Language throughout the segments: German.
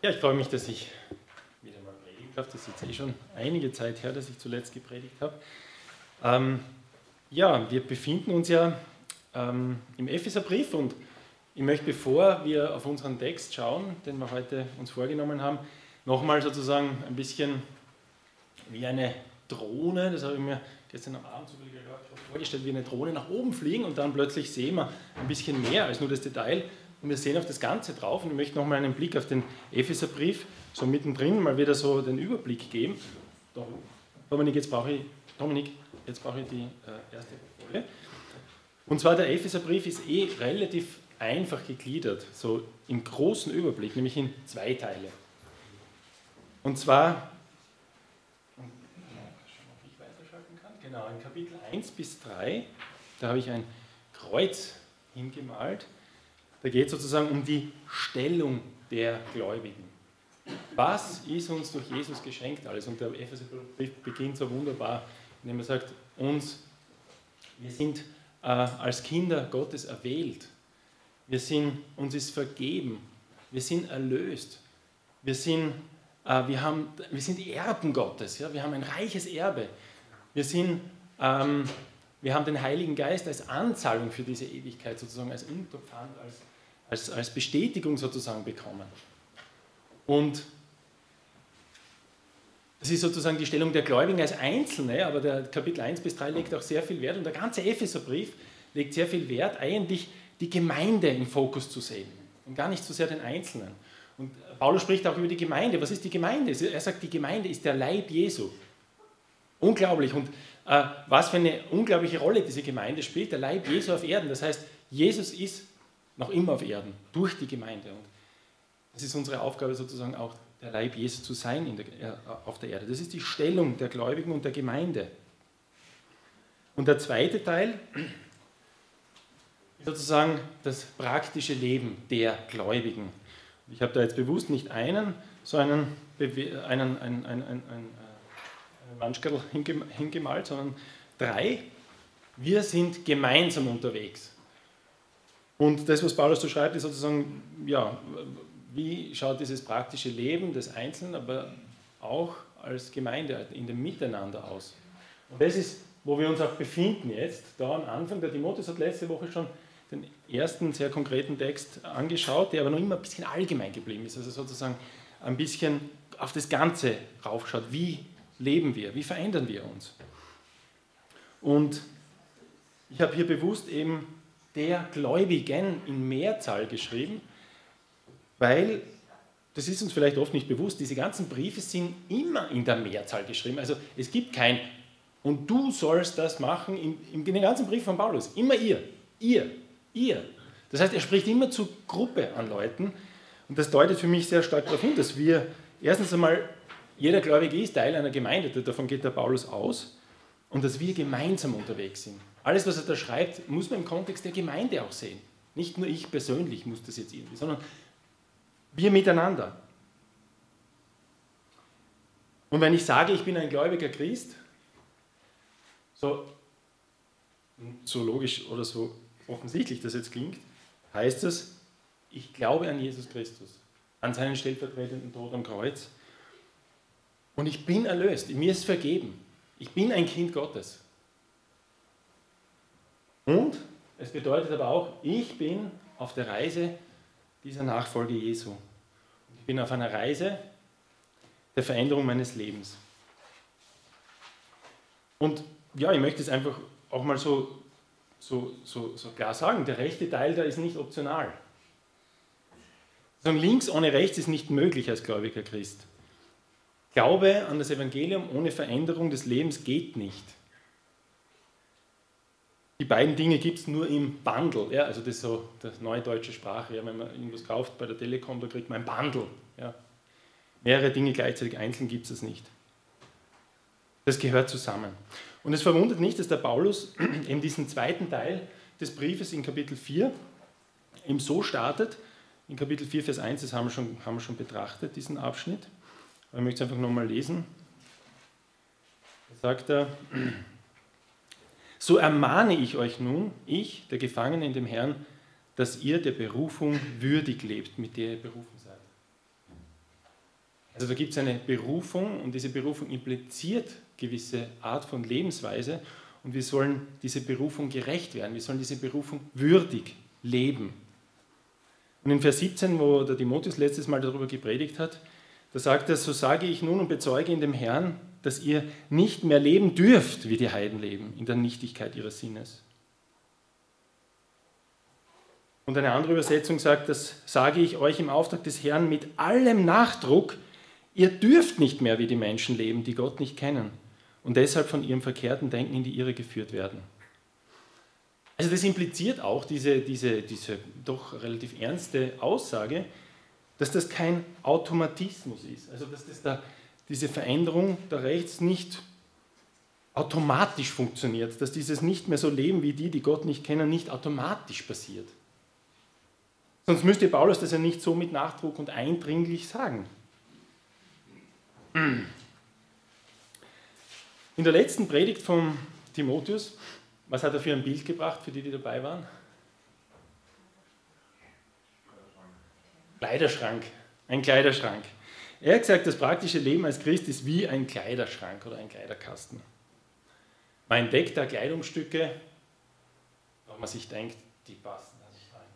Ja, ich freue mich, dass ich wieder mal predigen darf. Das ist jetzt eh schon einige Zeit her, dass ich zuletzt gepredigt habe. Ähm, ja, wir befinden uns ja ähm, im Epheserbrief und ich möchte, bevor wir auf unseren Text schauen, den wir heute uns vorgenommen haben, nochmal sozusagen ein bisschen wie eine Drohne, das habe ich mir gestern am Abend vorgestellt, wie eine Drohne nach oben fliegen und dann plötzlich sehen wir ein bisschen mehr als nur das Detail und wir sehen auf das Ganze drauf und ich möchte nochmal einen Blick auf den Epheserbrief so mittendrin mal wieder so den Überblick geben. Dominik, jetzt brauche ich, Dominik, jetzt brauche ich die äh, erste Folie. Und zwar der Epheserbrief ist eh relativ einfach gegliedert, so im großen Überblick, nämlich in zwei Teile. Und zwar, genau, in Kapitel 1 bis 3, da habe ich ein Kreuz hingemalt da geht es sozusagen um die Stellung der Gläubigen. Was ist uns durch Jesus geschenkt alles? Und der Epheserbrief beginnt so wunderbar, indem er sagt, uns, wir sind äh, als Kinder Gottes erwählt. Wir sind, uns ist vergeben. Wir sind erlöst. Wir sind, äh, wir haben, wir sind Erben Gottes. Ja? Wir haben ein reiches Erbe. Wir, sind, ähm, wir haben den Heiligen Geist als Anzahlung für diese Ewigkeit, sozusagen als Unterpfand, als als, als Bestätigung sozusagen bekommen. Und das ist sozusagen die Stellung der Gläubigen als Einzelne, aber der Kapitel 1 bis 3 legt auch sehr viel Wert und der ganze Epheserbrief legt sehr viel Wert, eigentlich die Gemeinde im Fokus zu sehen und gar nicht so sehr den Einzelnen. Und Paulus spricht auch über die Gemeinde. Was ist die Gemeinde? Er sagt, die Gemeinde ist der Leib Jesu. Unglaublich. Und was für eine unglaubliche Rolle diese Gemeinde spielt, der Leib Jesu auf Erden. Das heißt, Jesus ist noch immer auf Erden, durch die Gemeinde. Und es ist unsere Aufgabe sozusagen auch, der Leib Jesu zu sein der, äh, auf der Erde. Das ist die Stellung der Gläubigen und der Gemeinde. Und der zweite Teil ist sozusagen das praktische Leben der Gläubigen. Ich habe da jetzt bewusst nicht einen, sondern einen, einen, einen, einen, einen Manschkerl hingemalt, sondern drei. Wir sind gemeinsam unterwegs. Und das, was Paulus so schreibt, ist sozusagen, ja, wie schaut dieses praktische Leben des Einzelnen, aber auch als Gemeinde in dem Miteinander aus. Und das ist, wo wir uns auch befinden jetzt, da am Anfang. Der Timotheus hat letzte Woche schon den ersten sehr konkreten Text angeschaut, der aber noch immer ein bisschen allgemein geblieben ist, also sozusagen ein bisschen auf das Ganze raufschaut. Wie leben wir? Wie verändern wir uns? Und ich habe hier bewusst eben der Gläubigen in Mehrzahl geschrieben, weil, das ist uns vielleicht oft nicht bewusst, diese ganzen Briefe sind immer in der Mehrzahl geschrieben. Also es gibt kein, und du sollst das machen, in, in den ganzen Brief von Paulus, immer ihr, ihr, ihr. Das heißt, er spricht immer zur Gruppe an Leuten und das deutet für mich sehr stark darauf hin, dass wir erstens einmal, jeder Gläubige ist Teil einer Gemeinde, davon geht der Paulus aus, und dass wir gemeinsam unterwegs sind. Alles, was er da schreibt, muss man im Kontext der Gemeinde auch sehen. Nicht nur ich persönlich muss das jetzt irgendwie, sondern wir miteinander. Und wenn ich sage, ich bin ein gläubiger Christ, so, so logisch oder so offensichtlich das jetzt klingt, heißt das, ich glaube an Jesus Christus, an seinen stellvertretenden Tod am Kreuz und ich bin erlöst, mir ist vergeben, ich bin ein Kind Gottes. Und es bedeutet aber auch, ich bin auf der Reise dieser Nachfolge Jesu. Ich bin auf einer Reise der Veränderung meines Lebens. Und ja, ich möchte es einfach auch mal so, so, so, so klar sagen, der rechte Teil da ist nicht optional. Sagen, links ohne rechts ist nicht möglich als gläubiger Christ. Glaube an das Evangelium ohne Veränderung des Lebens geht nicht. Die beiden Dinge gibt es nur im Bundle. Ja, also das ist so die neue deutsche Sprache. Ja, wenn man irgendwas kauft bei der Telekom, da kriegt man ein Bundle. Ja. Mehrere Dinge gleichzeitig einzeln gibt es nicht. Das gehört zusammen. Und es verwundert nicht, dass der Paulus in diesen zweiten Teil des Briefes in Kapitel 4 eben so startet. In Kapitel 4, Vers 1, das haben wir schon, haben wir schon betrachtet, diesen Abschnitt. Ich möchte es einfach nochmal lesen. Da sagt er, so ermahne ich euch nun, ich, der Gefangene in dem Herrn, dass ihr der Berufung würdig lebt, mit der ihr berufen seid. Also da gibt es eine Berufung und diese Berufung impliziert gewisse Art von Lebensweise und wir sollen diese Berufung gerecht werden, wir sollen diese Berufung würdig leben. Und in Vers 17, wo der Timotheus letztes Mal darüber gepredigt hat, da sagt er, so sage ich nun und bezeuge in dem Herrn, dass ihr nicht mehr leben dürft, wie die Heiden leben, in der Nichtigkeit ihres Sinnes. Und eine andere Übersetzung sagt, das sage ich euch im Auftrag des Herrn mit allem Nachdruck, ihr dürft nicht mehr wie die Menschen leben, die Gott nicht kennen und deshalb von ihrem verkehrten Denken in die Irre geführt werden. Also das impliziert auch diese, diese, diese doch relativ ernste Aussage, dass das kein Automatismus ist. Also dass das da, diese Veränderung da rechts nicht automatisch funktioniert, dass dieses nicht mehr so leben wie die, die Gott nicht kennen, nicht automatisch passiert. Sonst müsste Paulus das ja nicht so mit Nachdruck und eindringlich sagen. In der letzten Predigt von Timotheus, was hat er für ein Bild gebracht, für die, die dabei waren? Kleiderschrank, ein Kleiderschrank. Er hat gesagt, das praktische Leben als Christ ist wie ein Kleiderschrank oder ein Kleiderkasten. Man entdeckt da Kleidungsstücke, wo man sich denkt, die passen da nicht rein.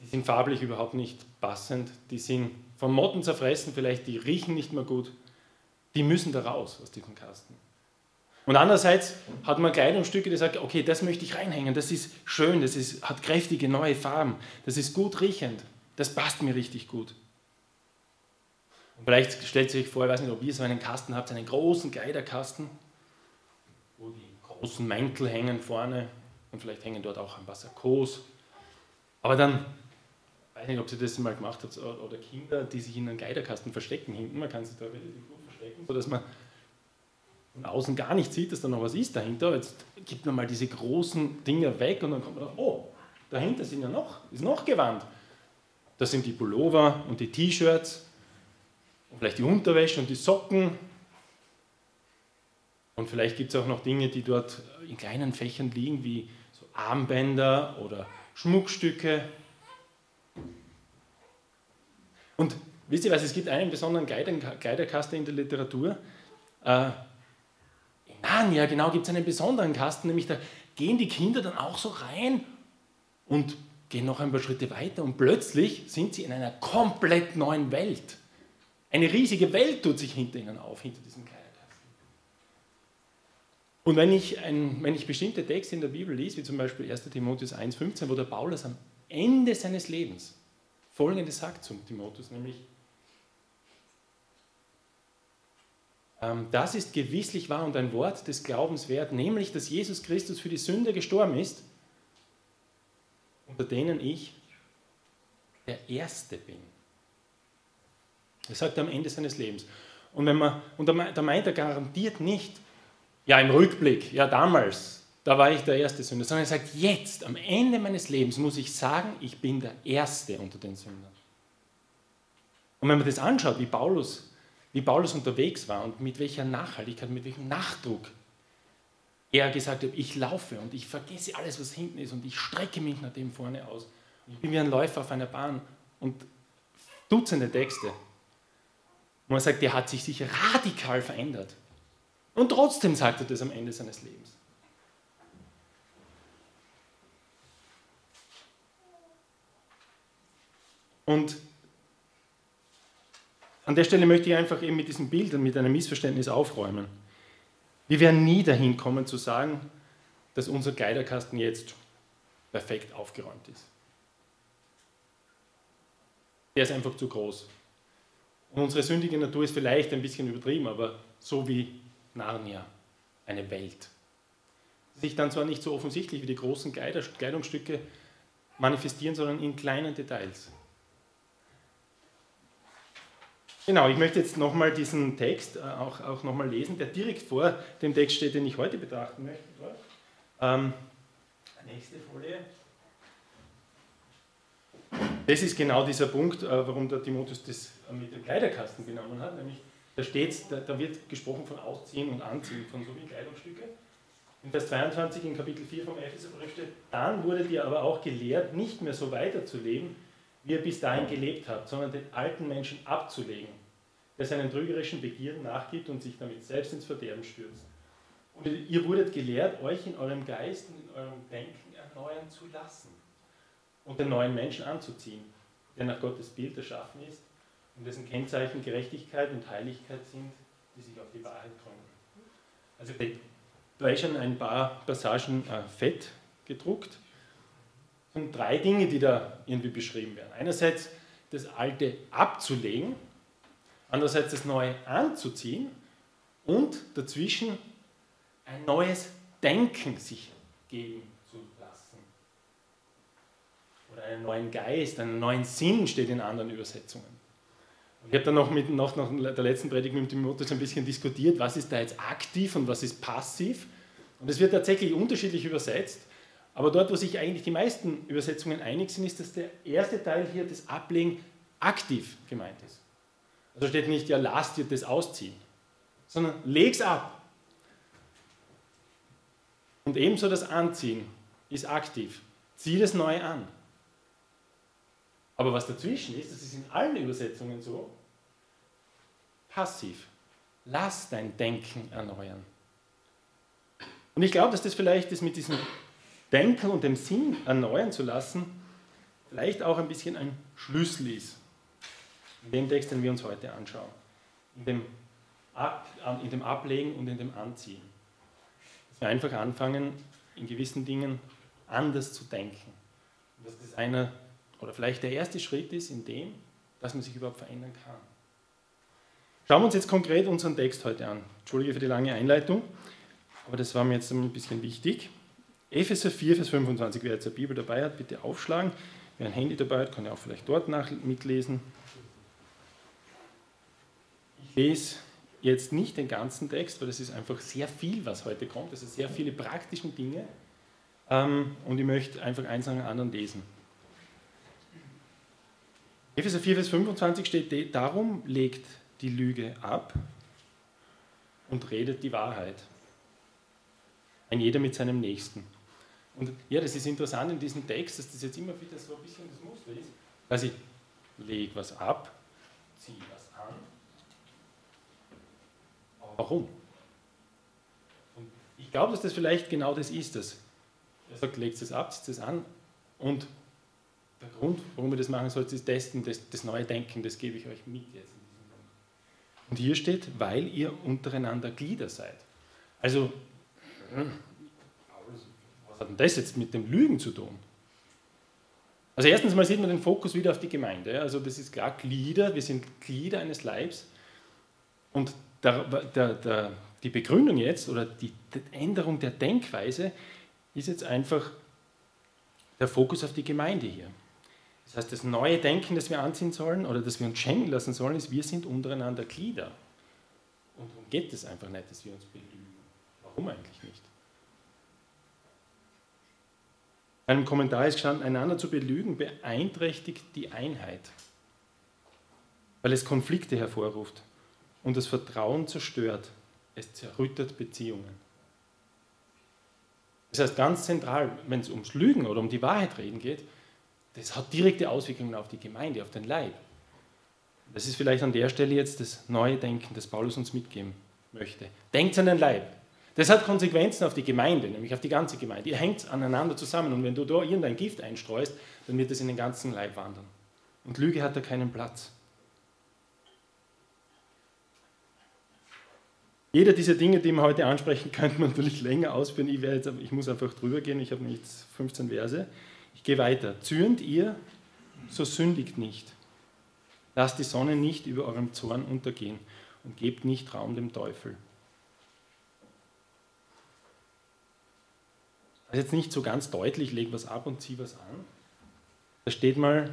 Die sind farblich überhaupt nicht passend, die sind von Motten zerfressen, vielleicht die riechen nicht mehr gut. Die müssen da raus aus diesem Kasten. Und andererseits hat man Kleidungsstücke, die sagen, okay, das möchte ich reinhängen, das ist schön, das ist, hat kräftige neue Farben, das ist gut riechend, das passt mir richtig gut. Und vielleicht stellt sich vor, ich weiß nicht, ob ihr so einen Kasten habt, einen großen Kleiderkasten, wo die großen Mäntel hängen vorne und vielleicht hängen dort auch ein paar Sakkos. Aber dann, ich weiß nicht, ob ihr das mal gemacht habt, oder Kinder, die sich in einen Kleiderkasten verstecken hinten, man kann sich da relativ gut verstecken, sodass man von außen gar nicht sieht, dass da noch was ist dahinter. Jetzt gibt man mal diese großen Dinger weg und dann kommt man, oh, dahinter sind ja noch, ist noch Gewand. Das sind die Pullover und die T-Shirts und vielleicht die Unterwäsche und die Socken. Und vielleicht gibt es auch noch Dinge, die dort in kleinen Fächern liegen, wie so Armbänder oder Schmuckstücke. Und wisst ihr was, es gibt einen besonderen Kleiderkasten in der Literatur. Äh, Narnia genau gibt es einen besonderen Kasten, nämlich da gehen die Kinder dann auch so rein und gehen noch ein paar Schritte weiter und plötzlich sind sie in einer komplett neuen Welt. Eine riesige Welt tut sich hinter ihnen auf, hinter diesem Kleiderkasten. Und wenn ich, ein, wenn ich bestimmte Texte in der Bibel lese, wie zum Beispiel 1 Timotheus 1,15, wo der Paulus am Ende seines Lebens Folgendes sagt zum Timotheus, nämlich, ähm, das ist gewisslich wahr und ein Wort des Glaubens wert, nämlich, dass Jesus Christus für die Sünde gestorben ist unter denen ich der Erste bin. Das sagt er am Ende seines Lebens. Und, wenn man, und da meint er garantiert nicht, ja im Rückblick, ja damals, da war ich der erste Sünder, sondern er sagt, jetzt, am Ende meines Lebens muss ich sagen, ich bin der Erste unter den Sündern. Und wenn man das anschaut, wie Paulus, wie Paulus unterwegs war und mit welcher Nachhaltigkeit, mit welchem Nachdruck er gesagt hat, ich laufe und ich vergesse alles, was hinten ist und ich strecke mich nach dem vorne aus. Ich bin wie ein Läufer auf einer Bahn und Dutzende Texte. Und man sagt, der hat sich sicher radikal verändert. Und trotzdem sagt er das am Ende seines Lebens. Und an der Stelle möchte ich einfach eben mit diesen Bildern, mit einem Missverständnis aufräumen. Wir werden nie dahin kommen zu sagen, dass unser Kleiderkasten jetzt perfekt aufgeräumt ist. Der ist einfach zu groß. Und unsere sündige Natur ist vielleicht ein bisschen übertrieben, aber so wie Narnia, eine Welt. Sich dann zwar nicht so offensichtlich wie die großen Kleidungsstücke manifestieren, sondern in kleinen Details. Genau, ich möchte jetzt nochmal diesen Text äh, auch, auch nochmal lesen, der direkt vor dem Text steht, den ich heute betrachten möchte. Ähm, nächste Folie. Das ist genau dieser Punkt, äh, warum der Timotheus das äh, mit dem Kleiderkasten genommen hat. Nämlich, da, steht, da, da wird gesprochen von Ausziehen und Anziehen von so wie Kleidungsstücke. In Vers 22 in Kapitel 4 vom Epheserbrief steht, dann wurde dir aber auch gelehrt, nicht mehr so weiterzuleben, wie ihr bis dahin gelebt habt, sondern den alten Menschen abzulegen, der seinen trügerischen Begierden nachgibt und sich damit selbst ins Verderben stürzt. Und ihr wurdet gelehrt, euch in eurem Geist und in eurem Denken erneuern zu lassen und den neuen Menschen anzuziehen, der nach Gottes Bild erschaffen ist und dessen Kennzeichen Gerechtigkeit und Heiligkeit sind, die sich auf die Wahrheit gründen. Also da ist schon ein paar Passagen äh, fett gedruckt. Sind drei Dinge, die da irgendwie beschrieben werden. Einerseits das Alte abzulegen, andererseits das Neue anzuziehen und dazwischen ein neues Denken sich geben zu lassen. Oder einen neuen Geist, einen neuen Sinn steht in anderen Übersetzungen. Ich habe dann noch mit, noch nach der letzten Predigt mit dem Timotheus ein bisschen diskutiert, was ist da jetzt aktiv und was ist passiv. Und es wird tatsächlich unterschiedlich übersetzt. Aber dort, wo sich eigentlich die meisten Übersetzungen einig sind, ist, dass der erste Teil hier, das Ablegen, aktiv gemeint ist. Also steht nicht, ja, lasst ihr das ausziehen, sondern leg's ab. Und ebenso das Anziehen ist aktiv. Zieh das neu an. Aber was dazwischen ist, das ist in allen Übersetzungen so, passiv. Lass dein Denken erneuern. Und ich glaube, dass das vielleicht ist mit diesem Denken und dem Sinn erneuern zu lassen, vielleicht auch ein bisschen ein Schlüssel ist. In dem Text, den wir uns heute anschauen. In dem, Ab, in dem Ablegen und in dem Anziehen. Dass wir einfach anfangen, in gewissen Dingen anders zu denken. Und dass das einer oder vielleicht der erste Schritt ist in dem, dass man sich überhaupt verändern kann. Schauen wir uns jetzt konkret unseren Text heute an. Entschuldige für die lange Einleitung, aber das war mir jetzt ein bisschen wichtig. Epheser 4, Vers 25. Wer jetzt eine Bibel dabei hat, bitte aufschlagen. Wer ein Handy dabei hat, kann ja auch vielleicht dort nach mitlesen. Ich lese jetzt nicht den ganzen Text, weil das ist einfach sehr viel, was heute kommt. Das sind sehr viele praktische Dinge. Ähm, und ich möchte einfach eins nach dem anderen lesen. Epheser 4, Vers 25 steht, darum legt die Lüge ab und redet die Wahrheit. Ein jeder mit seinem Nächsten. Und ja, das ist interessant in diesem Text, dass das jetzt immer wieder so ein bisschen das Muster ist. Also ich lege was ab, ziehe was an. Warum? Und ich glaube, dass das vielleicht genau das ist. Dass er sagt, legt es ab, zieht es an und der Grund, warum wir das machen sollten, ist Testen, das, das neue Denken, das gebe ich euch mit jetzt. Und hier steht, weil ihr untereinander Glieder seid. Also, hat denn das jetzt mit dem Lügen zu tun? Also erstens mal sieht man den Fokus wieder auf die Gemeinde. Also das ist klar, Glieder, wir sind Glieder eines Leibs. Und der, der, der, die Begründung jetzt oder die, Änderung der Denkweise ist jetzt einfach der Fokus auf die Gemeinde hier. Das heißt, das neue Denken, das wir anziehen sollen oder das wir uns schenken lassen sollen, ist, wir sind untereinander Glieder. Und darum geht es einfach nicht, dass wir uns belügen. Warum eigentlich nicht? In einem Kommentar ist gestanden, einander zu belügen beeinträchtigt die Einheit, weil es Konflikte hervorruft und das Vertrauen zerstört. Es zerrüttet Beziehungen. Das heißt, ganz zentral, wenn es ums Lügen oder um die Wahrheit reden geht, das hat direkte Auswirkungen auf die Gemeinde, auf den Leib. Das ist vielleicht an der Stelle jetzt das neue Denken, das Paulus uns mitgeben möchte. Denkt an den Leib. Das hat Konsequenzen auf die Gemeinde, nämlich auf die ganze Gemeinde. Ihr hängt aneinander zusammen und wenn du da irgendein Gift einstreust, dann wird es in den ganzen Leib wandern. Und Lüge hat da keinen Platz. Jeder dieser Dinge, die wir heute ansprechen, könnte man natürlich länger ausführen. Ich, jetzt, ich muss einfach drüber gehen, ich habe jetzt 15 Verse. Ich gehe weiter. Zürnt ihr, so sündigt nicht. Lasst die Sonne nicht über eurem Zorn untergehen und gebt nicht Raum dem Teufel. Das ist jetzt nicht so ganz deutlich, leg was ab und zieh was an. Da steht mal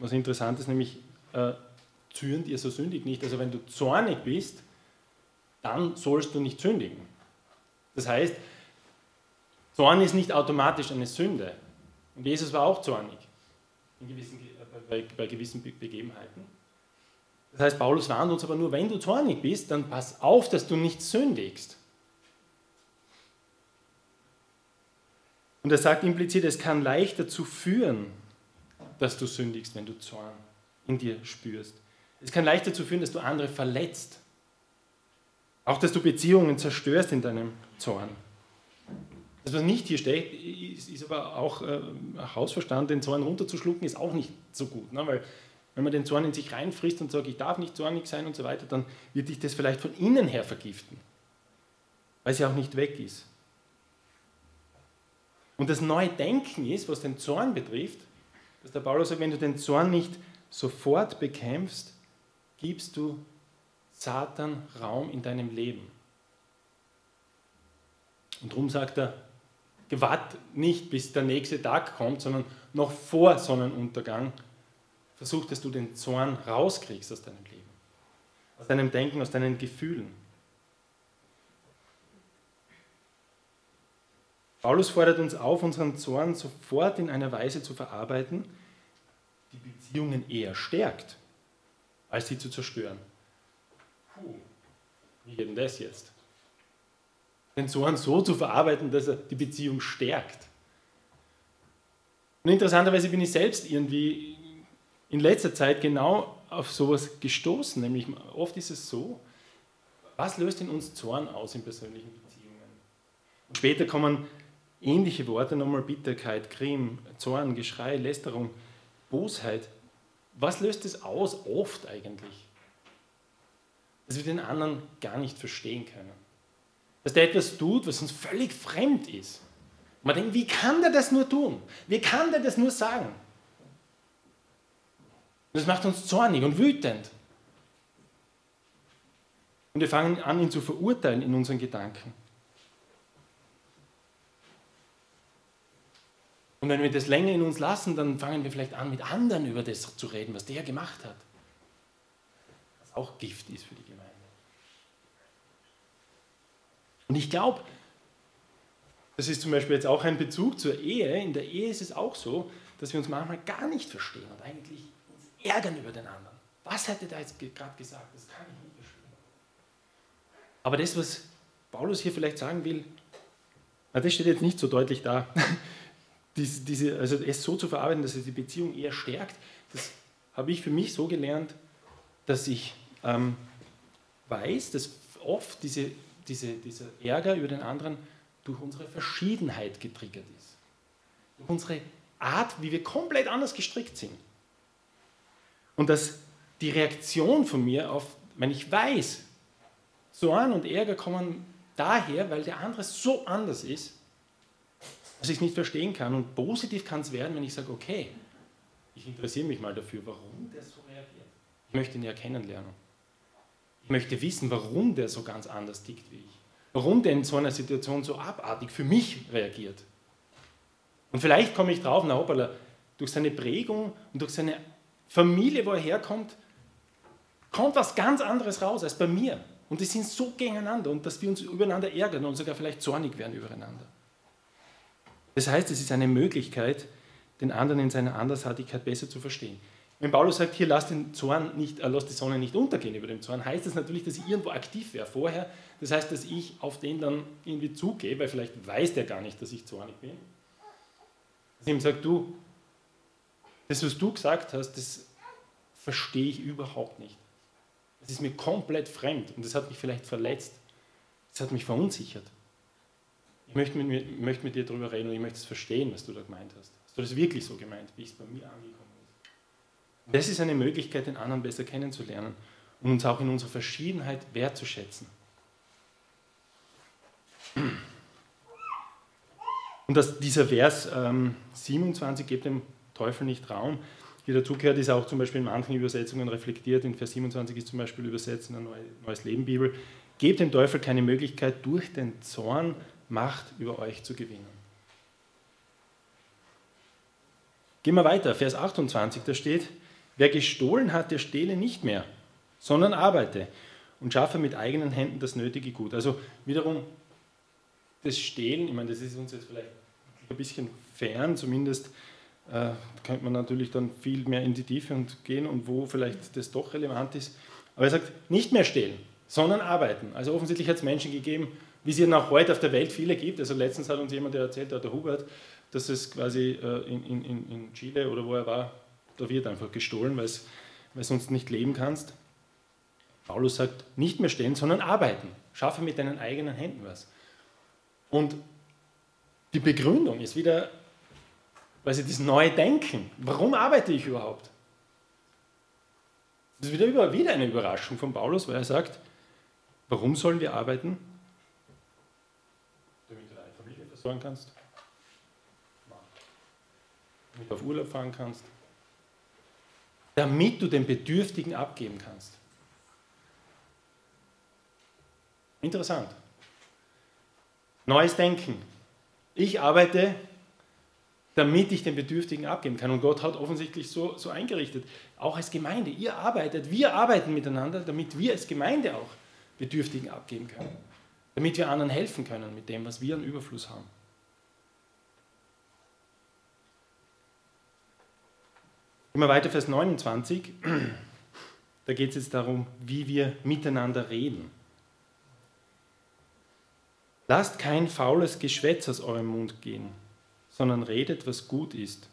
was Interessantes, nämlich äh, zürnt ihr, so sündigt nicht. Also wenn du zornig bist, dann sollst du nicht sündigen. Das heißt, Zorn ist nicht automatisch eine Sünde. Und Jesus war auch zornig gewissen, bei, bei gewissen Begebenheiten. Das heißt, Paulus warnt uns aber nur, wenn du zornig bist, dann pass auf, dass du nicht sündigst. Und er sagt implizit, es kann leicht dazu führen, dass du sündigst, wenn du Zorn in dir spürst. Es kann leicht dazu führen, dass du andere verletzt. Auch, dass du Beziehungen zerstörst in deinem Zorn. Das, was nicht hier steht, ist, ist aber auch äh, Hausverstand, den Zorn runterzuschlucken, ist auch nicht so gut. Ne? Weil wenn man den Zorn in sich reinfrisst und sagt, ich darf nicht zornig sein und so weiter, dann wird dich das vielleicht von innen her vergiften, weil es ja auch nicht weg ist. Und das neue Denken ist, was den Zorn betrifft, dass der Paulus sagt, wenn du den Zorn nicht sofort bekämpfst, gibst du Satan Raum in deinem Leben. Und darum sagt er, gewahrt nicht, bis der nächste Tag kommt, sondern noch vor Sonnenuntergang versuch, dass du den Zorn rauskriegst aus deinem Leben, aus deinem Denken, aus deinen Gefühlen. Paulus fordert uns auf, unseren Zorn sofort in einer Weise zu verarbeiten, die Beziehungen eher stärkt, als sie zu zerstören. Puh, wie geht denn das jetzt? Den Zorn so zu verarbeiten, dass er die Beziehung stärkt. Und interessanterweise bin ich selbst irgendwie in letzter Zeit genau auf sowas gestoßen, nämlich oft ist es so, was löst in uns Zorn aus in persönlichen Beziehungen? Und später kommen ähnliche Worte nochmal Bitterkeit, Grimm, Zorn, Geschrei, Lästerung, Bosheit. Was löst es aus, oft eigentlich? Dass wir den anderen gar nicht verstehen können. Dass der etwas tut, was uns völlig fremd ist. Und man denkt, wie kann der das nur tun? Wie kann der das nur sagen? Das macht uns zornig und wütend. Und wir fangen an, ihn zu verurteilen in unseren Gedanken. Und wenn wir das länger in uns lassen, dann fangen wir vielleicht an, mit anderen über das zu reden, was der gemacht hat. Was auch Gift ist für die Gemeinde. Und ich glaube, das ist zum Beispiel jetzt auch ein Bezug zur Ehe. In der Ehe ist es auch so, dass wir uns manchmal gar nicht verstehen und eigentlich uns ärgern über den anderen. Was hat er da jetzt gerade gesagt? Das kann ich nicht verstehen. Aber das, was Paulus hier vielleicht sagen will, das steht jetzt nicht so deutlich da. Diese, diese, also es so zu verarbeiten, dass es die Beziehung eher stärkt, das habe ich für mich so gelernt, dass ich ähm, weiß, dass oft diese, diese, dieser Ärger über den anderen durch unsere Verschiedenheit getriggert ist. Durch unsere Art, wie wir komplett anders gestrickt sind. Und dass die Reaktion von mir auf, wenn ich weiß, Zorn und Ärger kommen daher, weil der andere so anders ist, dass ich es nicht verstehen kann. Und positiv kann es werden, wenn ich sage, okay, ich interessiere mich mal dafür, warum der so reagiert. Ich möchte ihn ja kennenlernen. Ich möchte wissen, warum der so ganz anders tickt wie ich. Warum der in so einer Situation so abartig für mich reagiert. Und vielleicht komme ich drauf, na hoppala, durch seine Prägung und durch seine Familie, wo er herkommt, kommt was ganz anderes raus als bei mir. Und die sind so gegeneinander und dass wir uns übereinander ärgern und sogar vielleicht zornig werden übereinander. Das heißt, es ist eine Möglichkeit, den anderen in seiner Andersartigkeit besser zu verstehen. Wenn Paulus sagt, hier lass, den Zorn nicht, äh, lass die Sonne nicht untergehen über dem Zorn, heißt das natürlich, dass ich irgendwo aktiv wäre vorher. Das heißt, dass ich auf den dann irgendwie zugehe, weil vielleicht weiß der gar nicht, dass ich zornig bin. Dass ich ihm sage, du, das, was du gesagt hast, das verstehe ich überhaupt nicht. Das ist mir komplett fremd und das hat mich vielleicht verletzt. Das hat mich verunsichert. Ich möchte mit, mir, möchte mit dir darüber reden und ich möchte es verstehen, was du da gemeint hast. Hast du das wirklich so gemeint, wie es bei mir angekommen ist? Und das ist eine Möglichkeit, den anderen besser kennenzulernen und uns auch in unserer Verschiedenheit wertzuschätzen. Und dass dieser Vers ähm, 27 gibt dem Teufel nicht Raum. Hier dazu gehört, ist auch zum Beispiel in manchen Übersetzungen reflektiert. In Vers 27 ist zum Beispiel übersetzt in der Neues Leben Bibel. Gebt dem Teufel keine Möglichkeit, durch den Zorn Macht über euch zu gewinnen. Gehen wir weiter, Vers 28, da steht, wer gestohlen hat, der stehle nicht mehr, sondern arbeite und schaffe mit eigenen Händen das nötige Gut. Also wiederum das Stehlen, ich meine, das ist uns jetzt vielleicht ein bisschen fern, zumindest äh, könnte man natürlich dann viel mehr in die Tiefe und gehen und wo vielleicht das doch relevant ist. Aber er sagt, nicht mehr stehlen, sondern arbeiten. Also offensichtlich hat es Menschen gegeben, wie es ja noch heute auf der Welt viele gibt. Also letztens hat uns jemand erzählt, der Hubert, dass es quasi äh, in, in, in Chile oder wo er war, da wird einfach gestohlen, weil du sonst nicht leben kannst. Paulus sagt, nicht mehr stehen, sondern arbeiten. Schaffe mit deinen eigenen Händen was. Und die Begründung ist wieder, weil sie das neue Denken. Warum arbeite ich überhaupt? Das ist wieder, wieder eine Überraschung von Paulus, weil er sagt, warum sollen wir arbeiten? Damit du deine Versorgen kannst, damit du auf Urlaub fahren kannst, damit du den Bedürftigen abgeben kannst. Interessant. Neues Denken. Ich arbeite, damit ich den Bedürftigen abgeben kann. Und Gott hat offensichtlich so, so eingerichtet, auch als Gemeinde. Ihr arbeitet, wir arbeiten miteinander, damit wir als Gemeinde auch Bedürftigen abgeben können. Damit wir anderen helfen können mit dem, was wir an Überfluss haben. Immer weiter, Vers 29. Da geht es jetzt darum, wie wir miteinander reden. Lasst kein faules Geschwätz aus eurem Mund gehen, sondern redet, was gut ist,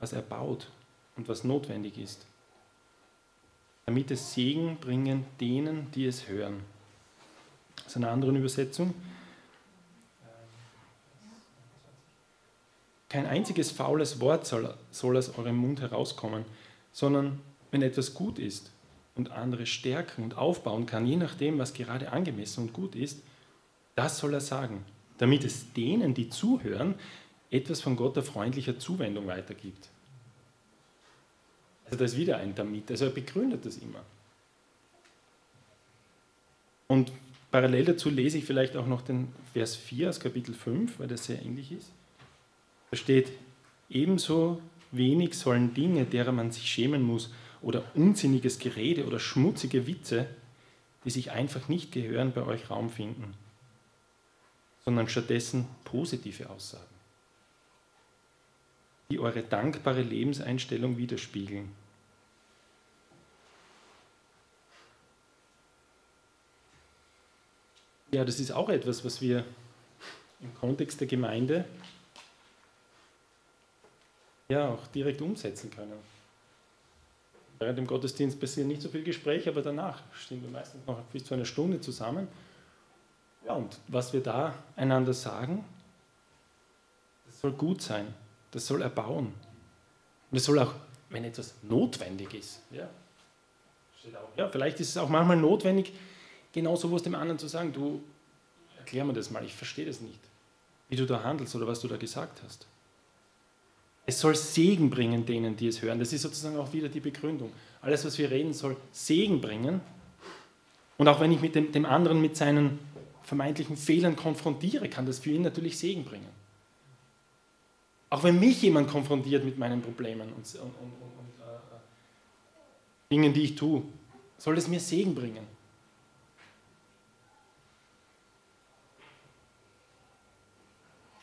was erbaut und was notwendig ist, damit es Segen bringen denen, die es hören. Das ist eine andere Übersetzung. Kein einziges faules Wort soll, soll aus eurem Mund herauskommen, sondern wenn etwas gut ist und andere stärken und aufbauen kann, je nachdem, was gerade angemessen und gut ist, das soll er sagen, damit es denen, die zuhören, etwas von Gott der freundlicher Zuwendung weitergibt. Also da ist wieder ein damit, also er begründet das immer. Und parallel dazu lese ich vielleicht auch noch den Vers 4 aus Kapitel 5, weil das sehr ähnlich ist. Da steht, ebenso wenig sollen Dinge, derer man sich schämen muss, oder unsinniges Gerede oder schmutzige Witze, die sich einfach nicht gehören, bei euch Raum finden sondern stattdessen positive Aussagen, die eure dankbare Lebenseinstellung widerspiegeln. Ja, das ist auch etwas, was wir im Kontext der Gemeinde ja auch direkt umsetzen können. Während dem Gottesdienst passieren nicht so viel Gespräch, aber danach stehen wir meistens noch bis zu einer Stunde zusammen ja, und was wir da einander sagen, das soll gut sein, das soll erbauen. Und es soll auch, wenn etwas notwendig ist, ja, ja, vielleicht ist es auch manchmal notwendig, genau so was dem anderen zu sagen, du, erklär mir das mal, ich verstehe das nicht, wie du da handelst oder was du da gesagt hast. Es soll Segen bringen denen, die es hören. Das ist sozusagen auch wieder die Begründung. Alles, was wir reden, soll Segen bringen. Und auch wenn ich mit dem, dem anderen mit seinen vermeintlichen Fehlern konfrontiere, kann das für ihn natürlich Segen bringen. Auch wenn mich jemand konfrontiert mit meinen Problemen und, und, und, und äh, Dingen, die ich tue, soll es mir Segen bringen.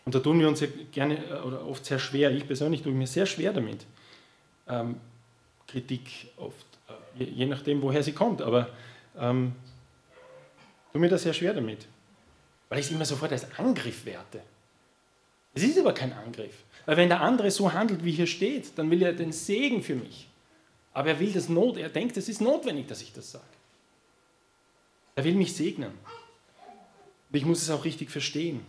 Und da tun wir uns ja gerne äh, oder oft sehr schwer. Ich persönlich tue mir sehr schwer damit. Ähm, Kritik oft, äh, je, je, nachdem, woher sie kommt, aber ähm, tue mir da sehr schwer damit weil ich es immer sofort als Angriff werte. Es ist aber kein Angriff. Weil wenn der andere so handelt, wie hier steht, dann will er den Segen für mich. Aber er will das Not, er denkt, es ist notwendig, dass ich das sage. Er will mich segnen. Und ich muss es auch richtig verstehen.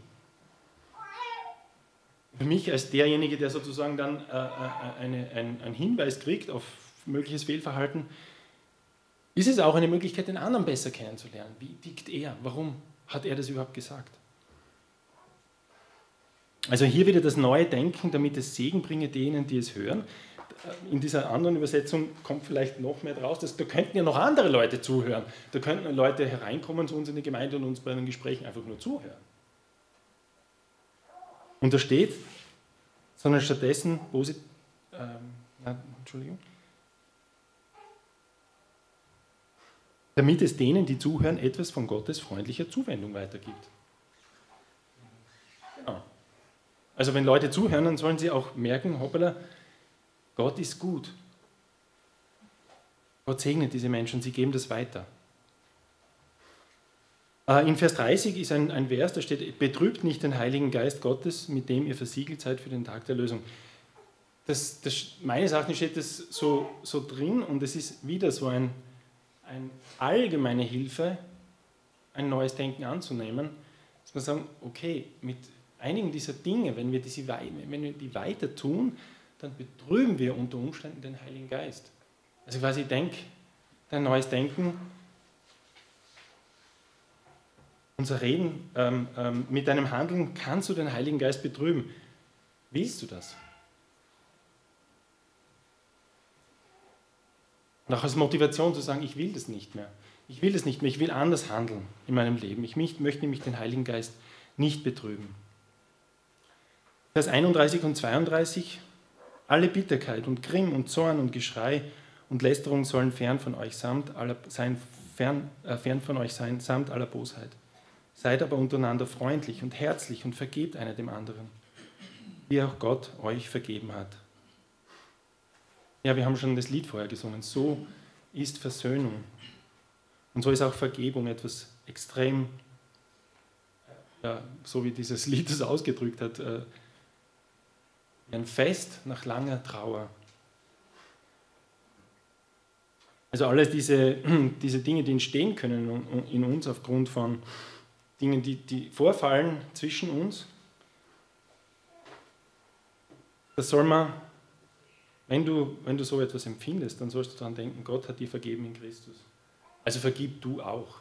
Für mich als derjenige, der sozusagen dann äh, äh eine, ein, einen Hinweis kriegt auf mögliches Fehlverhalten, ist es auch eine Möglichkeit, den anderen besser kennenzulernen. Wie tickt er? Warum hat er das überhaupt gesagt? Also hier wieder das neue Denken, damit es Segen bringe denen, die es hören. In dieser anderen Übersetzung kommt vielleicht noch mehr draus, dass da könnten ja noch andere Leute zuhören. Da könnten Leute hereinkommen zu uns in die Gemeinde und uns bei den Gesprächen einfach nur zuhören. Und da steht, sondern stattdessen, sie, ähm, Entschuldigung, damit es denen, die zuhören, etwas von Gottes freundlicher Zuwendung weitergibt. Genau. Also wenn Leute zuhören, dann sollen sie auch merken, hoppala, Gott ist gut. Gott segnet diese Menschen, sie geben das weiter. Äh, in Vers 30 ist ein, ein Vers, da steht, betrübt nicht den Heiligen Geist Gottes, mit dem ihr versiegelt seid für den Tag der Lösung. das, das, meines Erachtens steht das so, so drin und es ist wieder so ein, eine allgemeine Hilfe, ein neues Denken anzunehmen, dass wir sagen, okay, mit einigen dieser Dinge, wenn wir, diese, wenn wir die weiter tun, dann betrüben wir unter Umständen den Heiligen Geist. Also quasi, ich denke, dein neues Denken, unser Reden, ähm, ähm, mit deinem Handeln kannst du den Heiligen Geist betrüben. Willst du das? Und auch als Motivation zu sagen, ich will das nicht mehr. Ich will das nicht mehr, ich will anders handeln in meinem Leben. Ich möchte nämlich den Heiligen Geist nicht betrüben. Vers 31 und 32, alle Bitterkeit und Grimm und Zorn und Geschrei und Lästerung sollen fern von euch samt aller, sein, fern, äh, fern von euch sein, samt aller Bosheit. Seid aber untereinander freundlich und herzlich und vergebt einer dem anderen, wie auch Gott euch vergeben hat. Ja, wir haben schon das Lied vorher gesungen. So ist Versöhnung. Und so ist auch Vergebung etwas extrem, ja, so wie dieses Lied es ausgedrückt hat, äh, ein Fest nach langer Trauer. Also alle diese, diese Dinge, die entstehen können in uns aufgrund von Dingen, die, die vorfallen zwischen uns, das soll man wenn du, wenn du so etwas empfindest, dann sollst du daran denken, Gott hat dir vergeben in Christus. Also vergib du auch.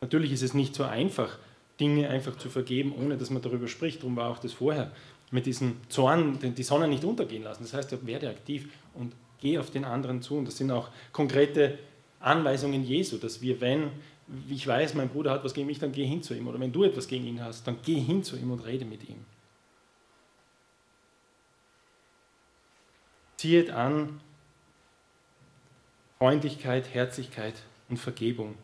Natürlich ist es nicht so einfach, Dinge einfach zu vergeben, ohne dass man darüber spricht. Darum war auch das vorher mit diesem Zorn, die Sonne nicht untergehen lassen. Das heißt, werde aktiv und geh auf den anderen zu. Und das sind auch konkrete Anweisungen Jesu, dass wir, wenn ich weiß, mein Bruder hat was gegen mich, dann geh hin zu ihm. Oder wenn du etwas gegen ihn hast, dann geh hin zu ihm und rede mit ihm. ziehet an Freundlichkeit, Herzlichkeit und Vergebung.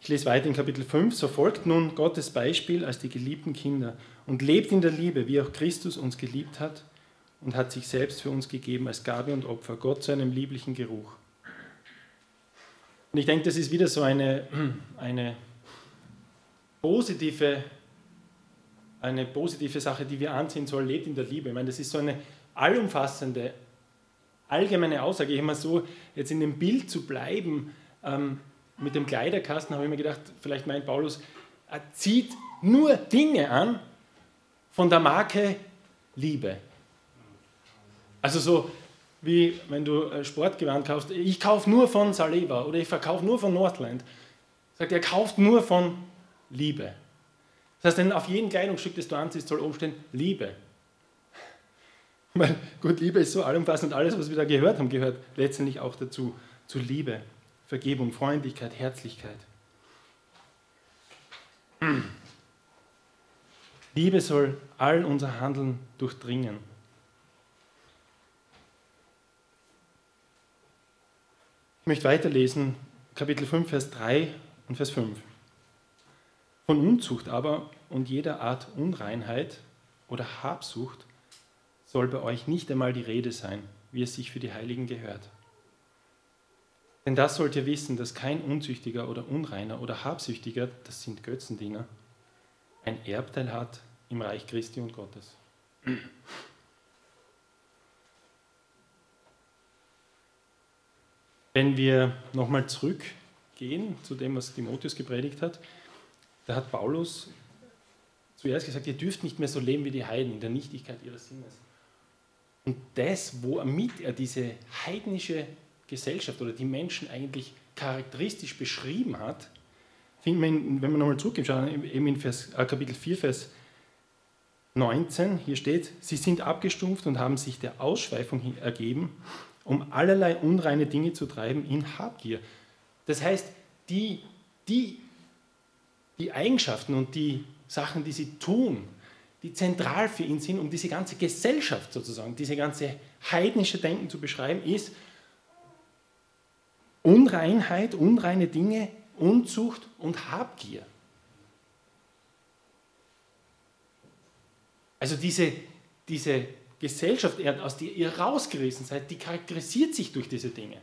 Ich lese weiter in Kapitel 5. So folgt nun Gottes Beispiel als die geliebten Kinder und lebt in der Liebe, wie auch Christus uns geliebt hat und hat sich selbst für uns gegeben als Gabe und Opfer, Gott zu einem lieblichen Geruch. Und ich denke, das ist wieder so eine, eine positive eine positive Sache, die wir anziehen sollen, lebt in der Liebe. Ich meine, das ist so eine allumfassende, allgemeine Aussage. Ich habe mal so, jetzt in dem Bild zu bleiben, ähm, mit dem Kleiderkasten, habe ich mir gedacht, vielleicht meint Paulus, er zieht nur Dinge an von der Marke Liebe. Also so wie wenn du Sportgewand kaufst, ich kaufe nur von Saleva oder ich verkaufe nur von Northland. Sagt er, kauft nur von Liebe. Das heißt, auf jedem Kleidungsstück, das du anziehst, soll oben stehen Liebe. Weil, gut, Liebe ist so allumfassend, alles, was wir da gehört haben, gehört letztendlich auch dazu, zu Liebe, Vergebung, Freundlichkeit, Herzlichkeit. Liebe soll all unser Handeln durchdringen. Ich möchte weiterlesen, Kapitel 5, Vers 3 und Vers 5. Von Unzucht aber und jeder Art Unreinheit oder Habsucht soll bei euch nicht einmal die Rede sein, wie es sich für die Heiligen gehört. Denn das sollt ihr wissen, dass kein Unzüchtiger oder Unreiner oder Habsüchtiger, das sind Götzendiener, ein Erbteil hat im Reich Christi und Gottes. Wenn wir nochmal zurückgehen zu dem, was Timotheus gepredigt hat, da hat Paulus zuerst gesagt, ihr dürft nicht mehr so leben wie die Heiden in der Nichtigkeit ihres Sinnes. Und das, womit er diese heidnische Gesellschaft oder die Menschen eigentlich charakteristisch beschrieben hat, finden wir, wenn wir nochmal zurückschauen, eben in Vers, äh, Kapitel 4, Vers 19, hier steht, sie sind abgestumpft und haben sich der Ausschweifung ergeben, um allerlei unreine Dinge zu treiben in Habgier. Das heißt, die, die die Eigenschaften und die Sachen, die sie tun, die zentral für ihn sind, um diese ganze Gesellschaft sozusagen, diese ganze heidnische Denken zu beschreiben, ist Unreinheit, unreine Dinge, Unzucht und Habgier. Also diese, diese Gesellschaft, aus der ihr rausgerissen seid, die charakterisiert sich durch diese Dinge.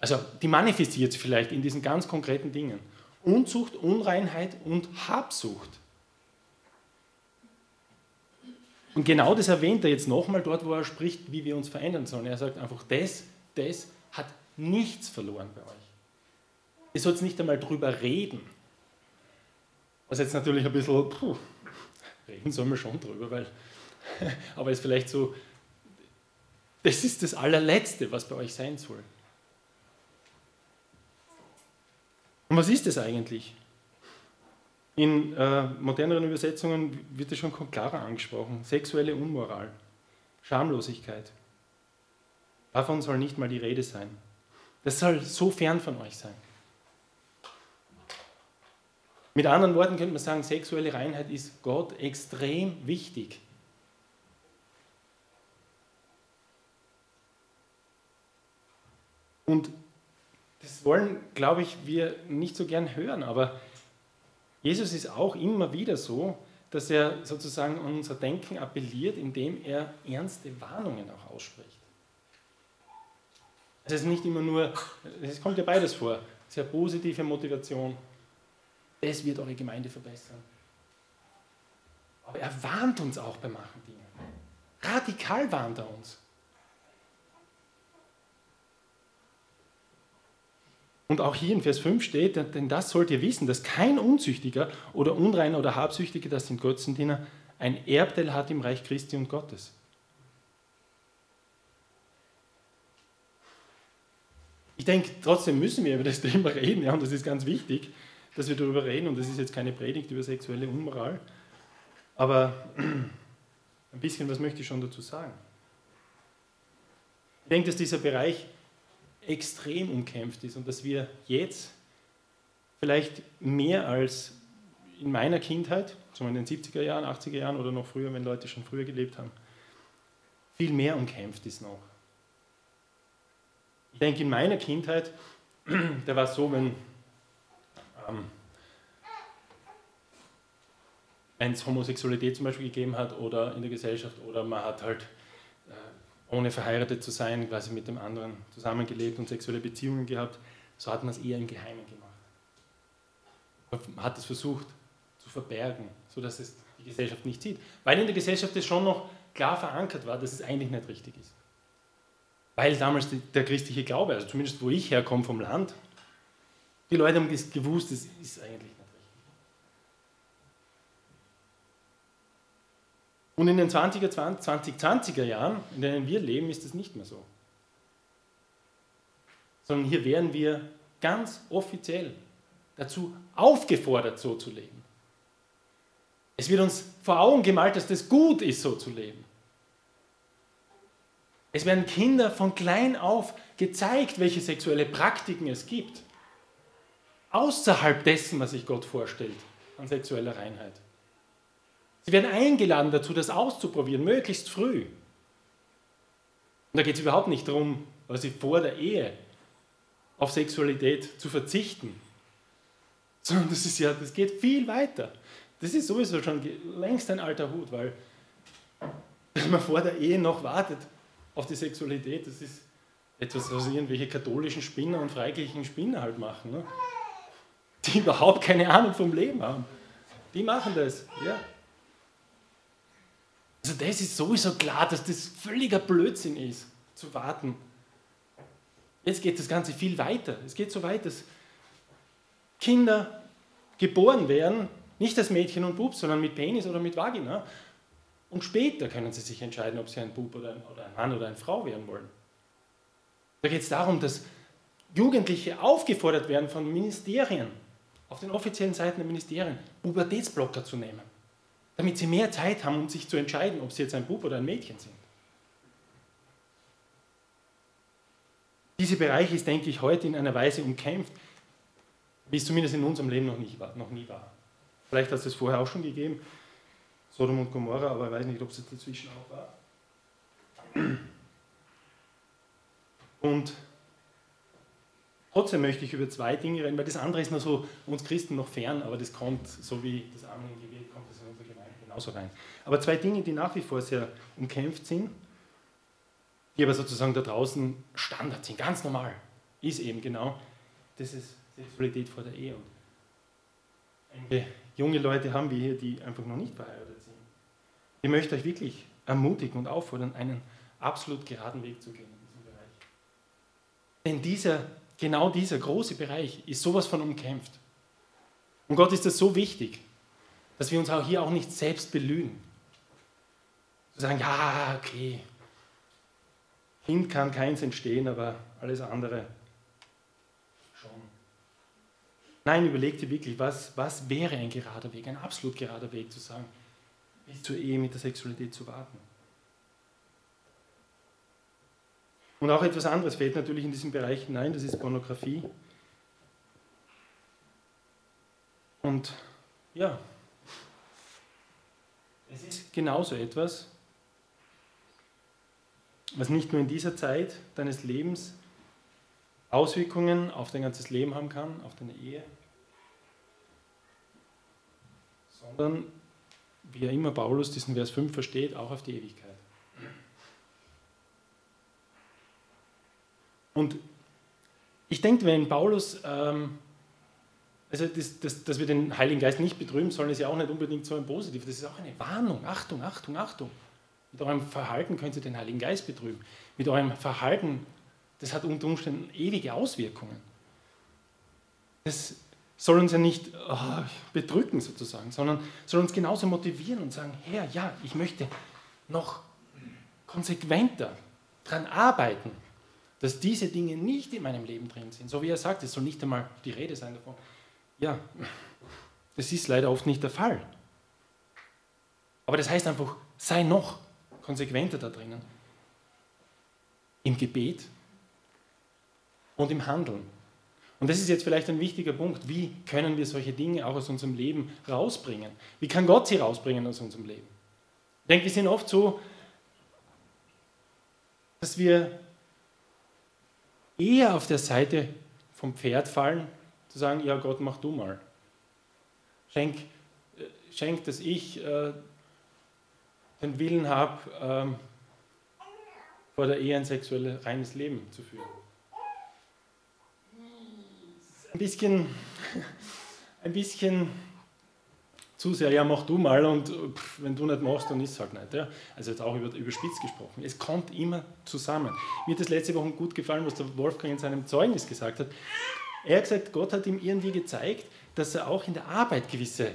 Also die manifestiert sich vielleicht in diesen ganz konkreten Dingen. Unzucht, Unreinheit und Habsucht. Und genau das erwähnt er jetzt nochmal dort, wo er spricht, wie wir uns verändern sollen. Er sagt einfach, das, das hat nichts verloren bei euch. Ihr sollt nicht einmal drüber reden. Was jetzt natürlich ein bisschen, puh, reden sollen wir schon drüber, weil, aber es ist vielleicht so, das ist das allerletzte, was bei euch sein soll. Und was ist das eigentlich? In äh, moderneren Übersetzungen wird es schon klarer angesprochen. Sexuelle Unmoral, Schamlosigkeit. Davon soll nicht mal die Rede sein. Das soll so fern von euch sein. Mit anderen Worten könnte man sagen, sexuelle Reinheit ist Gott extrem wichtig. Und das wollen, glaube ich, wir nicht so gern hören, aber Jesus ist auch immer wieder so, dass er sozusagen an unser Denken appelliert, indem er ernste Warnungen auch ausspricht. Es ist nicht immer nur, es kommt ja beides vor, sehr positive Motivation, das wird eure Gemeinde verbessern. Aber er warnt uns auch bei manchen Dingen. Radikal warnt er uns. Und auch hier in Vers 5 steht, denn das sollt ihr wissen, dass kein Unzüchtiger oder Unreiner oder Habsüchtiger, das sind Götzendiener, ein Erbteil hat im Reich Christi und Gottes. Ich denke, trotzdem müssen wir über das Thema reden, ja, und das ist ganz wichtig, dass wir darüber reden, und das ist jetzt keine Predigt über sexuelle Unmoral, aber ein bisschen was möchte ich schon dazu sagen. Ich denke, dass dieser Bereich extrem umkämpft ist und dass wir jetzt vielleicht mehr als in meiner Kindheit, so in den 70er Jahren, 80er Jahren oder noch früher, wenn Leute schon früher gelebt haben, viel mehr umkämpft ist noch. Ich denke, in meiner Kindheit, da war es so, wenn ähm, es Homosexualität zum Beispiel gegeben hat oder in der Gesellschaft oder man hat halt ohne verheiratet zu sein, quasi mit dem anderen zusammengelebt und sexuelle Beziehungen gehabt, so hat man es eher im Geheimen gemacht. Man hat es versucht zu verbergen, sodass es die Gesellschaft nicht sieht. Weil in der Gesellschaft es schon noch klar verankert war, dass es eigentlich nicht richtig ist. Weil damals der christliche Glaube, also zumindest wo ich herkomme vom Land, die Leute haben gewusst, es ist eigentlich Und in den 20er, 2020er Jahren, in denen wir leben, ist das nicht mehr so. Sondern hier werden wir ganz offiziell dazu aufgefordert, so zu leben. Es wird uns vor Augen gemalt, dass das gut ist, so zu leben. Es werden Kinder von klein auf gezeigt, welche sexuelle Praktiken es gibt. Außerhalb dessen, was sich Gott vorstellt an sexueller Reinheit. Sie werden eingeladen dazu, das auszuprobieren, möglichst früh. Und da geht es überhaupt nicht darum, quasi vor der Ehe auf Sexualität zu verzichten, sondern das, ist ja, das geht viel weiter. Das ist sowieso schon längst ein alter Hut, weil dass man vor der Ehe noch wartet auf die Sexualität, das ist etwas, was irgendwelche katholischen Spinner und freikirchlichen Spinner halt machen, ne? die überhaupt keine Ahnung vom Leben haben. Die machen das, ja. Also das ist sowieso klar, dass das völliger Blödsinn ist, zu warten. Jetzt geht das Ganze viel weiter. Es geht so weit, dass Kinder geboren werden, nicht als Mädchen und Bub, sondern mit Penis oder mit Vagina. Und später können sie sich entscheiden, ob sie ein Bub oder ein, oder ein Mann oder eine Frau werden wollen. Da geht es darum, dass Jugendliche aufgefordert werden von Ministerien, auf den offiziellen Seiten der Ministerien, Pubertätsblocker zu nehmen damit sie mehr Zeit haben, um sich zu entscheiden, ob sie jetzt ein Bub oder ein Mädchen sind. Dieser Bereich ist, denke ich, heute in einer Weise umkämpft, wie es zumindest in unserem Leben noch, nicht war, noch nie war. Vielleicht hat es das vorher auch schon gegeben, Sodom und Gomorra, aber ich weiß nicht, ob es dazwischen auch war. Und trotzdem möchte ich über zwei Dinge reden, weil das andere ist nur so uns Christen noch fern, aber das kommt, so wie das Amen im Gebet kommt, das in unsere genauso rein. Aber zwei Dinge, die nach wie vor sehr umkämpft sind, die aber sozusagen da draußen Standard sind, ganz normal, ist eben genau, das ist Sexualität vor der Ehe. Und junge Leute haben wir hier, die einfach noch nicht verheiratet sind. Ich möchte euch wirklich ermutigen und auffordern, einen absolut geraden Weg zu gehen in diesem Bereich. Denn dieser, genau dieser große Bereich ist sowas von umkämpft. Und Gott ist das so wichtig, dass wir uns auch hier auch nicht selbst belügen. Zu sagen, ja, okay, Kind kann keins entstehen, aber alles andere schon. Nein, überleg dir wirklich, was, was wäre ein gerader Weg, ein absolut gerader Weg zu sagen, bis zur Ehe mit der Sexualität zu warten. Und auch etwas anderes fällt natürlich in diesen Bereich hinein, das ist Pornografie. Und ja, es ist genauso etwas, was nicht nur in dieser Zeit deines Lebens Auswirkungen auf dein ganzes Leben haben kann, auf deine Ehe, sondern, wie ja immer Paulus diesen Vers 5 versteht, auch auf die Ewigkeit. Und ich denke, wenn Paulus, ähm, also das, das, dass wir den Heiligen Geist nicht betrüben sollen, ist ja auch nicht unbedingt so ein Positiv, das ist auch eine Warnung. Achtung, Achtung, Achtung. Mit eurem Verhalten könnt ihr den Heiligen Geist betrüben. Mit eurem Verhalten, das hat unter Umständen ewige Auswirkungen. Das soll uns ja nicht oh, bedrücken sozusagen, sondern soll uns genauso motivieren und sagen, Herr, ja, ich möchte noch konsequenter daran arbeiten, dass diese Dinge nicht in meinem Leben drin sind. So wie er sagt, es soll nicht einmal die Rede sein davon. Ja, das ist leider oft nicht der Fall. Aber das heißt einfach, sei noch konsequenter da drinnen. Im Gebet und im Handeln. Und das ist jetzt vielleicht ein wichtiger Punkt. Wie können wir solche Dinge auch aus unserem Leben rausbringen? Wie kann Gott sie rausbringen aus unserem Leben? Ich denke, wir sind oft so, dass wir eher auf der Seite vom Pferd fallen, zu sagen, ja Gott, mach du mal. Schenk, äh, schenk dass ich äh, den Willen habe, ähm, vor der Ehe ein sexuelles reines Leben zu führen. Ein bisschen, ein bisschen zu sehr, ja, mach du mal und pff, wenn du nicht machst, dann ist es halt nicht. Ja? Also jetzt auch über, überspitzt gesprochen. Es kommt immer zusammen. Mir hat das letzte Woche gut gefallen, was der Wolfgang in seinem Zeugnis gesagt hat. Er hat gesagt, Gott hat ihm irgendwie gezeigt, dass er auch in der Arbeit gewisse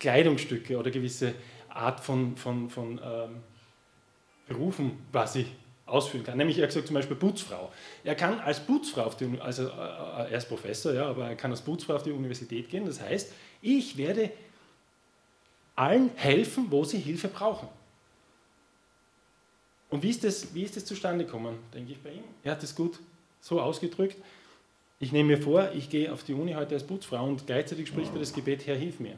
Kleidungsstücke oder gewisse Art von, von, von ähm, Berufen quasi ausführen kann. Nämlich, er hat gesagt, zum Beispiel Putzfrau. Er kann als Putzfrau auf die also äh, er ist Professor, ja, aber er kann als Putzfrau auf die Universität gehen. Das heißt, ich werde allen helfen, wo sie Hilfe brauchen. Und wie ist das, wie ist das zustande gekommen, denke ich bei ihm? Er hat es gut so ausgedrückt. Ich nehme mir vor, ich gehe auf die Uni heute als Putzfrau und gleichzeitig spricht er das Gebet, Herr, hilf mir,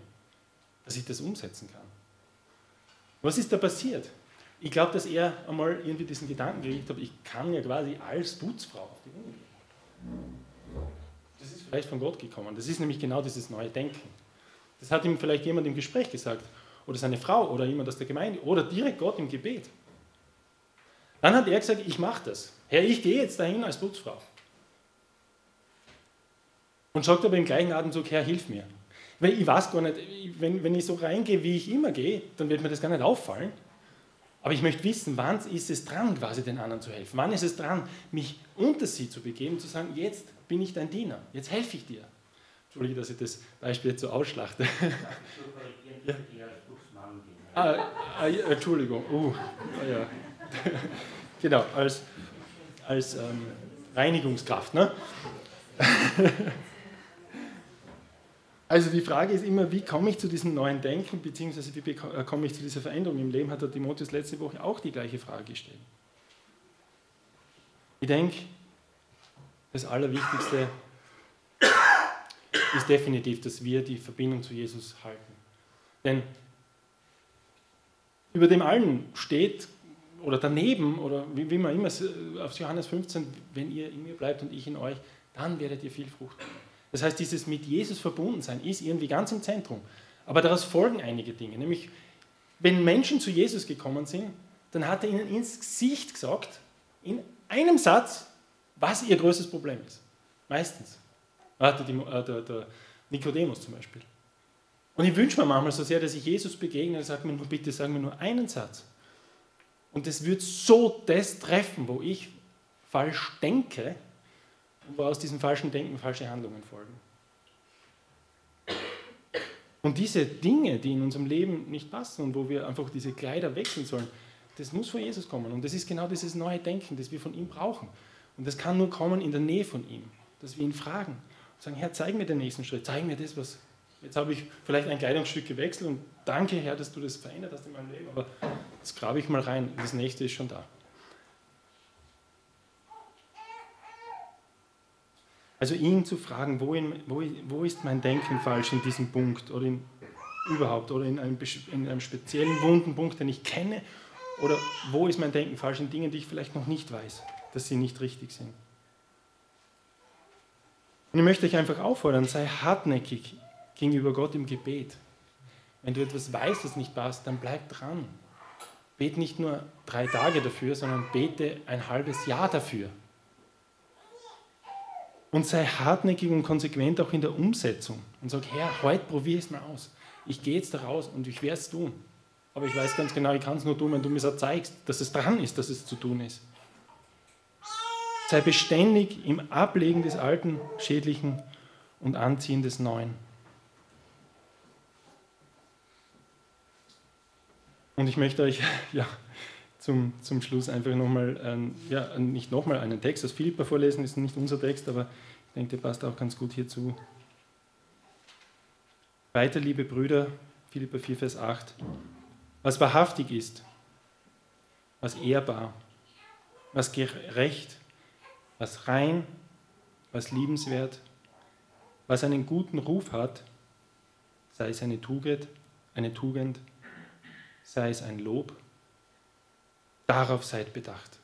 dass ich das umsetzen kann. Was ist da passiert? Ich glaube, dass er einmal irgendwie diesen Gedanken gekriegt hat, ich kann ja quasi als Putzfrau auf die Uni gehen. Das ist vielleicht von Gott gekommen. Das ist nämlich genau dieses neue Denken. Das hat ihm vielleicht jemand im Gespräch gesagt, oder seine Frau, oder jemand aus der Gemeinde, oder direkt Gott im Gebet. Dann hat er gesagt, ich mache das. Herr, ich gehe jetzt dahin als Putzfrau. Und sagt aber im gleichen Atemzug, Herr, hilf mir. Weil ich weiß gar nicht, wenn, wenn ich so reingehe, wie ich immer gehe, dann wird mir das gar nicht auffallen. Aber ich möchte wissen, wann ist es dran, quasi den anderen zu helfen? Wann ist es dran, mich unter sie zu begeben, zu sagen, jetzt bin ich dein Diener, jetzt helfe ich dir. Entschuldige, dass ich das Beispiel jetzt so ausschlachte. ja. ah, ah, Entschuldigung. Uh, ah, ja. genau, als, als ähm, Reinigungskraft. Ne? Also die Frage ist immer, wie komme ich zu diesem neuen Denken, beziehungsweise wie äh, komme ich zu dieser Veränderung im Leben, hat der Timotheus letzte Woche auch die gleiche Frage gestellt. Ich denke, das Allerwichtigste ist definitiv, dass wir die Verbindung zu Jesus halten. Denn über dem allen steht, oder daneben, oder wie, man immer auf Johannes 15, wenn ihr in mir bleibt und ich in euch, dann werdet ihr viel Frucht bringen. Das heißt, dieses mit Jesus verbunden sein ist irgendwie ganz im Zentrum. Aber daraus folgen einige Dinge. Nämlich, wenn Menschen zu Jesus gekommen sind, dann hat er ihnen ins Gesicht gesagt, in einem Satz, was ihr größtes Problem ist. Meistens. Ah, der, der, der Nikodemus zum Beispiel. Und ich wünsche mir manchmal so sehr, dass ich Jesus begegne und sage mir nur, bitte sag mir nur einen Satz. Und das wird so das treffen, wo ich falsch denke wo aus diesem falschen Denken falsche Handlungen folgen. Und diese Dinge, die in unserem Leben nicht passen und wo wir einfach diese Kleider wechseln sollen, das muss von Jesus kommen. Und das ist genau dieses neue Denken, das wir von ihm brauchen. Und das kann nur kommen in der Nähe von ihm, dass wir ihn fragen und sagen, Herr, zeig mir den nächsten Schritt, zeig mir das, was... Jetzt habe ich vielleicht ein Kleidungsstück gewechselt und danke, Herr, dass du das verändert hast in meinem Leben, aber jetzt grabe ich mal rein, das nächste ist schon da. Also ihn zu fragen, wo, in, wo, wo ist mein Denken falsch in diesem Punkt oder in, überhaupt oder in einem, in einem speziellen wunden Punkt, den ich kenne oder wo ist mein Denken falsch in Dingen, die ich vielleicht noch nicht weiß, dass sie nicht richtig sind. Und ich möchte euch einfach auffordern, sei hartnäckig gegenüber Gott im Gebet. Wenn du etwas weißt, das nicht passt, dann bleib dran. Bet nicht nur drei Tage dafür, sondern bete ein halbes Jahr dafür. Und sei hartnäckig und konsequent auch in der Umsetzung. Und sag, Herr, heute probiere ich es mal aus. Ich gehe jetzt da raus und ich werde es tun. Aber ich weiß ganz genau, ich kann es nur tun, wenn du mir so zeigst, dass es dran ist, dass es zu tun ist. Sei beständig im Ablegen des Alten, Schädlichen und Anziehen des Neuen. Und ich möchte euch ja, zum, zum Schluss einfach nochmal, ähm, ja, nicht nochmal einen Text aus Philippa vorlesen, ist nicht unser Text, aber ich denke, der passt auch ganz gut hierzu. Weiter, liebe Brüder, Philippa 4, Vers 8. Was wahrhaftig ist, was ehrbar, was gerecht, was rein, was liebenswert, was einen guten Ruf hat, sei es eine Tugend, eine Tugend, sei es ein Lob, darauf seid bedacht.